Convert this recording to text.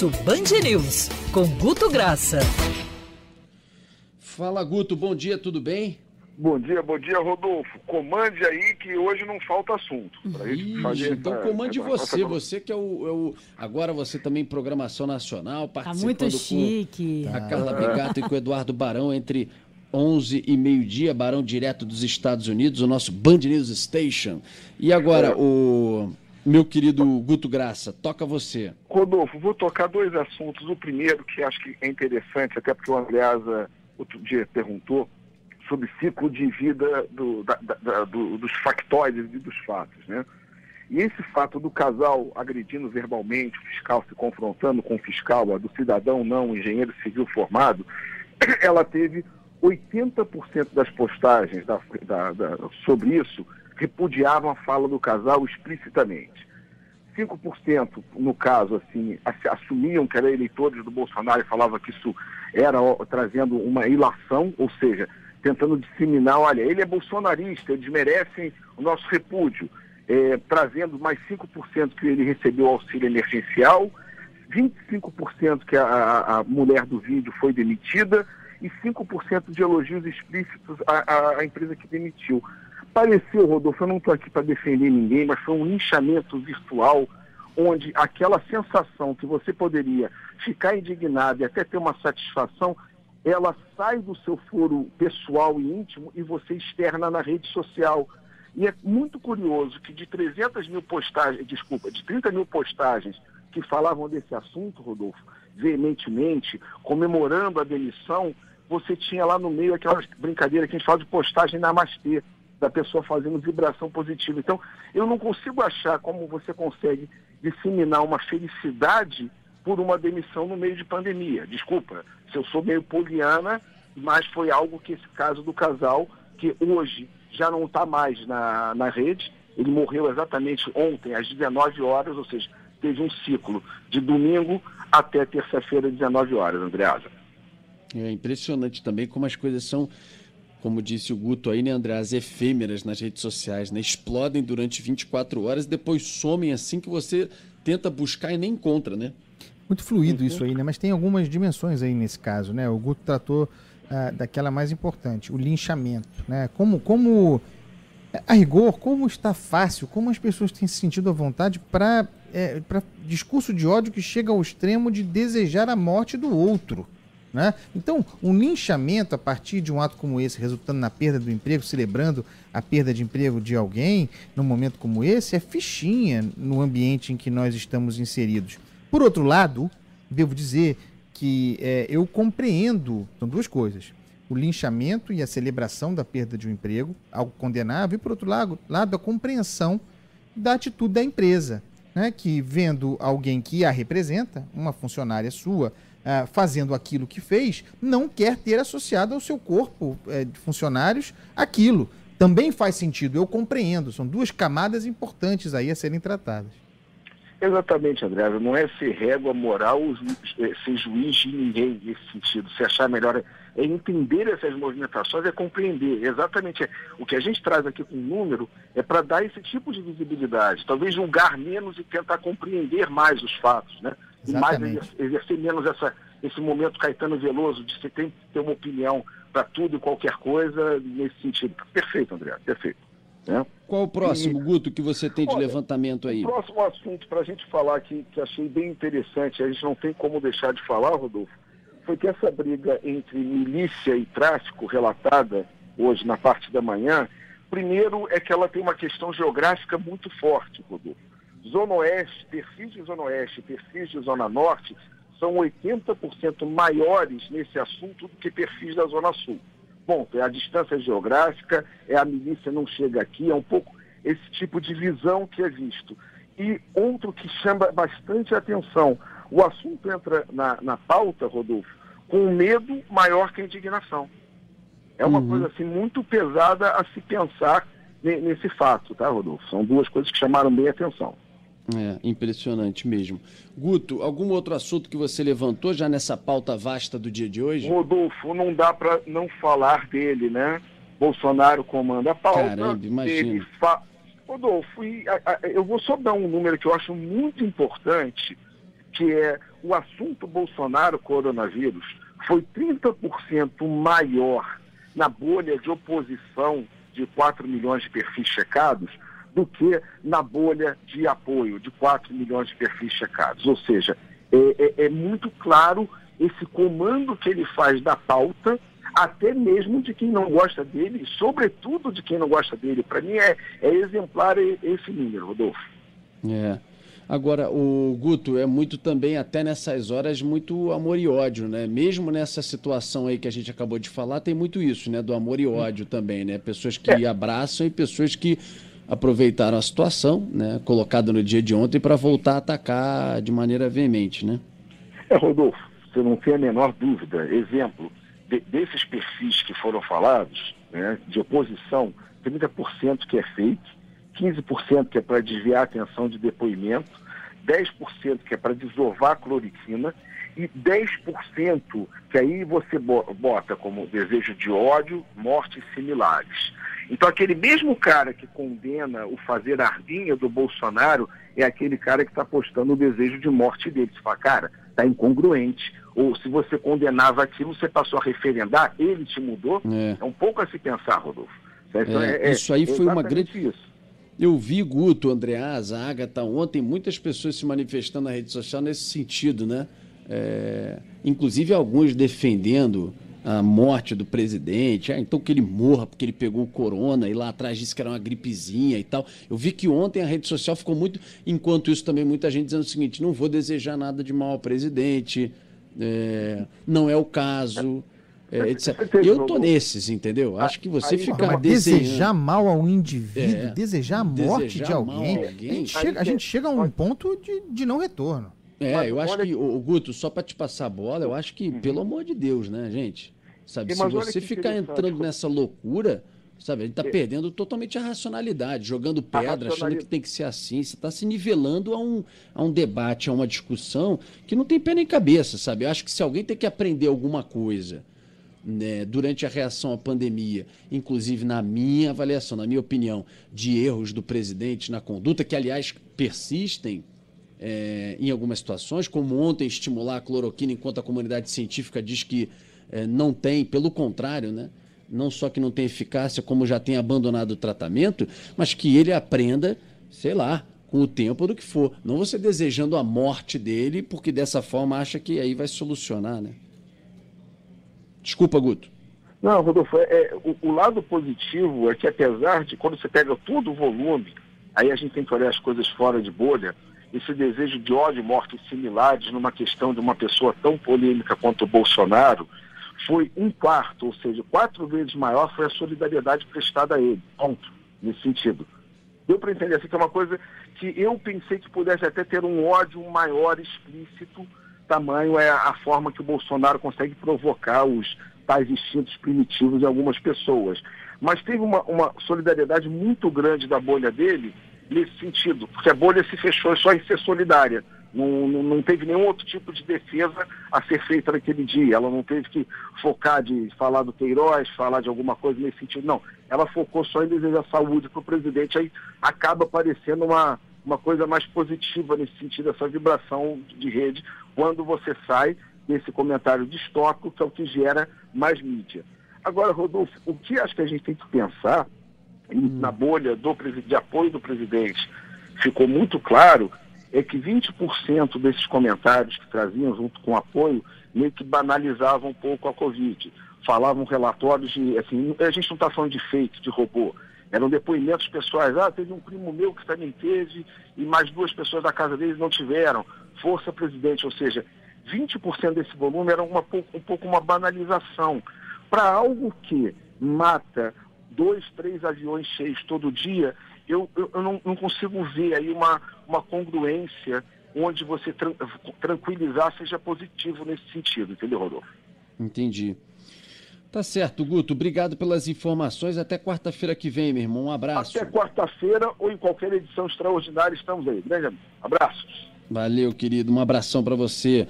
Almoço Band News, com Guto Graça. Fala, Guto, bom dia, tudo bem? Bom dia, bom dia, Rodolfo. Comande aí que hoje não falta assunto. Ixi, então essa, comande você, você que é o, é o, Agora você também em programação nacional, participando tá muito chique. com a Carla Bigato e com o Eduardo Barão entre 11 e meio-dia, Barão direto dos Estados Unidos, o nosso Band News Station. E agora, é. o meu querido Guto Graça, toca você. Rodolfo, vou tocar dois assuntos. O primeiro, que acho que é interessante, até porque o Andreasa outro dia perguntou, sobre ciclo de vida do, da, da, do, dos factóides e dos fatos. Né? E esse fato do casal agredindo verbalmente o fiscal, se confrontando com o fiscal, a do cidadão não, engenheiro civil formado, ela teve 80% das postagens da, da, da, sobre isso repudiavam a fala do casal explicitamente. 5% no caso, assim, assumiam que eram eleitores do Bolsonaro e falavam que isso era ó, trazendo uma ilação, ou seja, tentando disseminar, olha, ele é bolsonarista, eles merecem o nosso repúdio, é, trazendo mais 5% que ele recebeu auxílio emergencial, 25% que a, a, mulher do vídeo foi demitida e 5% de elogios explícitos à, à, empresa que demitiu. Pareceu, Rodolfo, eu não estou aqui para defender ninguém, mas foi um linchamento virtual onde aquela sensação que você poderia ficar indignado e até ter uma satisfação ela sai do seu foro pessoal e íntimo e você externa na rede social. E é muito curioso que de 300 mil postagens, desculpa, de 30 mil postagens que falavam desse assunto, Rodolfo, veementemente, comemorando a demissão, você tinha lá no meio aquela brincadeira que a gente fala de postagem namastê, da pessoa fazendo vibração positiva. Então, eu não consigo achar como você consegue disseminar uma felicidade por uma demissão no meio de pandemia. Desculpa, se eu sou meio poliana, mas foi algo que esse caso do casal, que hoje já não está mais na, na rede, ele morreu exatamente ontem, às 19 horas, ou seja, teve um ciclo de domingo até terça-feira, 19 horas, Andreasa. É impressionante também como as coisas são, como disse o Guto aí, né, Andreasa, efêmeras nas redes sociais, né? Explodem durante 24 horas e depois somem assim que você tenta buscar e nem encontra, né? Muito fluido isso aí, né? Mas tem algumas dimensões aí nesse caso, né? O Guto tratou ah, daquela mais importante, o linchamento, né? Como, como a rigor, como está fácil, como as pessoas têm se sentido à vontade para é, para discurso de ódio que chega ao extremo de desejar a morte do outro. Né? Então, um linchamento a partir de um ato como esse, resultando na perda do emprego, celebrando a perda de emprego de alguém, num momento como esse, é fichinha no ambiente em que nós estamos inseridos. Por outro lado, devo dizer que é, eu compreendo, são duas coisas, o linchamento e a celebração da perda de um emprego, algo condenável, e por outro lado, lado a compreensão da atitude da empresa, né, que vendo alguém que a representa, uma funcionária sua, uh, fazendo aquilo que fez, não quer ter associado ao seu corpo uh, de funcionários aquilo. Também faz sentido, eu compreendo, são duas camadas importantes aí a serem tratadas. Exatamente, André. Não é ser régua moral, é ser juiz de ninguém nesse sentido. Se achar melhor é entender essas movimentações, é compreender. Exatamente. O que a gente traz aqui com o número é para dar esse tipo de visibilidade. Talvez julgar menos e tentar compreender mais os fatos, né? E mais exercer menos essa, esse momento Caetano Veloso de você tem que ter uma opinião para tudo e qualquer coisa nesse sentido. Perfeito, André. Perfeito. Né? Qual o próximo, e, Guto, que você tem de olha, levantamento aí? O próximo assunto para a gente falar aqui, que achei bem interessante, a gente não tem como deixar de falar, Rodolfo, foi que essa briga entre milícia e tráfico relatada hoje na parte da manhã, primeiro é que ela tem uma questão geográfica muito forte, Rodolfo. Zona Oeste, perfis de Zona Oeste, perfis de Zona Norte são 80% maiores nesse assunto do que perfis da Zona Sul ponto. É a distância geográfica, é a milícia não chega aqui, é um pouco esse tipo de visão que é visto. E outro que chama bastante atenção, o assunto entra na, na pauta, Rodolfo, com medo maior que a indignação. É uma uhum. coisa assim muito pesada a se pensar nesse fato, tá, Rodolfo? São duas coisas que chamaram bem a atenção. É, impressionante mesmo. Guto, algum outro assunto que você levantou já nessa pauta vasta do dia de hoje? Rodolfo, não dá para não falar dele, né? Bolsonaro comanda a pauta. Caramba, imagina. Fa... Rodolfo, eu vou só dar um número que eu acho muito importante que é o assunto Bolsonaro-coronavírus foi 30% maior na bolha de oposição de 4 milhões de perfis checados do que na bolha de apoio de 4 milhões de perfis checados. Ou seja, é, é, é muito claro esse comando que ele faz da pauta, até mesmo de quem não gosta dele, sobretudo de quem não gosta dele. Para mim é, é exemplar esse número, Rodolfo. É. Agora, o Guto é muito também, até nessas horas, muito amor e ódio, né? Mesmo nessa situação aí que a gente acabou de falar, tem muito isso, né? Do amor e ódio também, né? Pessoas que é. abraçam e pessoas que aproveitaram a situação, né? Colocada no dia de ontem para voltar a atacar de maneira veemente, né? É, Rodolfo, você não tem a menor dúvida. Exemplo, de, desses perfis que foram falados, né? De oposição, 30% que é fake, 15% que é para desviar a atenção de depoimento, 10% que é para desovar a cloriquina e 10% que aí você bota como desejo de ódio, mortes similares. Então aquele mesmo cara que condena o fazer ardinha do Bolsonaro é aquele cara que está postando o desejo de morte dele. Você fala, cara, está incongruente. Ou se você condenava aquilo, você passou a referendar, ele te mudou. É, é um pouco a se pensar, Rodolfo. É, é, isso aí foi uma grande. Isso. Eu vi Guto, Andreas, a Agatha ontem, muitas pessoas se manifestando na rede social nesse sentido, né? É, inclusive alguns defendendo a morte do presidente, ah, então que ele morra porque ele pegou o corona e lá atrás disse que era uma gripezinha e tal. Eu vi que ontem a rede social ficou muito, enquanto isso também muita gente dizendo o seguinte, não vou desejar nada de mal ao presidente, é, não é o caso. É, etc. Eu tô nesses, entendeu? Acho que você ficar desejando... desejar mal ao indivíduo, é, desejar a morte desejar de alguém, alguém, a, gente chega, a gente chega a um ponto de, de não retorno. É, mas, eu acho que, o Guto, só para te passar a bola, eu acho que, uhum. pelo amor de Deus, né, gente? Sabe, se você ficar entrando nessa loucura, sabe, a gente está é. perdendo totalmente a racionalidade, jogando pedra, achando que tem que ser assim. Você está se nivelando a um, a um debate, a uma discussão que não tem pé nem cabeça, sabe? Eu acho que se alguém tem que aprender alguma coisa né, durante a reação à pandemia, inclusive na minha avaliação, na minha opinião, de erros do presidente na conduta, que aliás persistem é, em algumas situações, como ontem estimular a cloroquina enquanto a comunidade científica diz que é, não tem, pelo contrário, né? não só que não tem eficácia, como já tem abandonado o tratamento, mas que ele aprenda, sei lá, com o tempo do que for. Não você desejando a morte dele, porque dessa forma acha que aí vai solucionar, né? Desculpa, Guto. Não, Rodolfo, é, é, o, o, lado positivo é que apesar de quando você pega todo o volume, aí a gente tem que olhar as coisas fora de bolha, esse desejo de ódio, mortes similares numa questão de uma pessoa tão polêmica quanto o Bolsonaro, foi um quarto, ou seja, quatro vezes maior foi a solidariedade prestada a ele. Ponto. Nesse sentido. Deu para entender assim que é uma coisa que eu pensei que pudesse até ter um ódio maior explícito tamanho é a forma que o Bolsonaro consegue provocar os tais instintos primitivos em algumas pessoas. Mas teve uma, uma solidariedade muito grande da bolha dele nesse sentido, porque a bolha se fechou só em ser solidária. Não, não, não, teve nenhum outro tipo de defesa a ser feita naquele dia. Ela não teve que focar de falar do Queiroz, falar de alguma coisa nesse sentido. Não. Ela focou só em desejar saúde para o presidente. Aí acaba aparecendo uma, uma coisa mais positiva nesse sentido, essa vibração de rede, quando você sai desse comentário distópico, que é o que gera mais mídia. Agora, Rodolfo, o que acho que a gente tem que pensar. Na bolha do, de apoio do presidente, ficou muito claro, é que 20% desses comentários que traziam junto com apoio, meio que banalizavam um pouco a Covid. Falavam relatórios de, assim, a gente não está falando de fake, de robô, eram depoimentos pessoais. Ah, teve um primo meu que também teve e mais duas pessoas da casa deles não tiveram. Força presidente, ou seja, 20% desse volume era uma, um pouco uma banalização. Para algo que mata dois, três aviões cheios todo dia, eu, eu, eu não, não, consigo ver aí uma, uma congruência onde você tran tranquilizar seja positivo nesse sentido, entendeu, Rodolfo? Entendi. Tá certo, Guto. Obrigado pelas informações. Até quarta-feira que vem, meu irmão. Um abraço. Até quarta-feira ou em qualquer edição extraordinária estamos aí. Grande abraços. Valeu, querido. Um abração para você.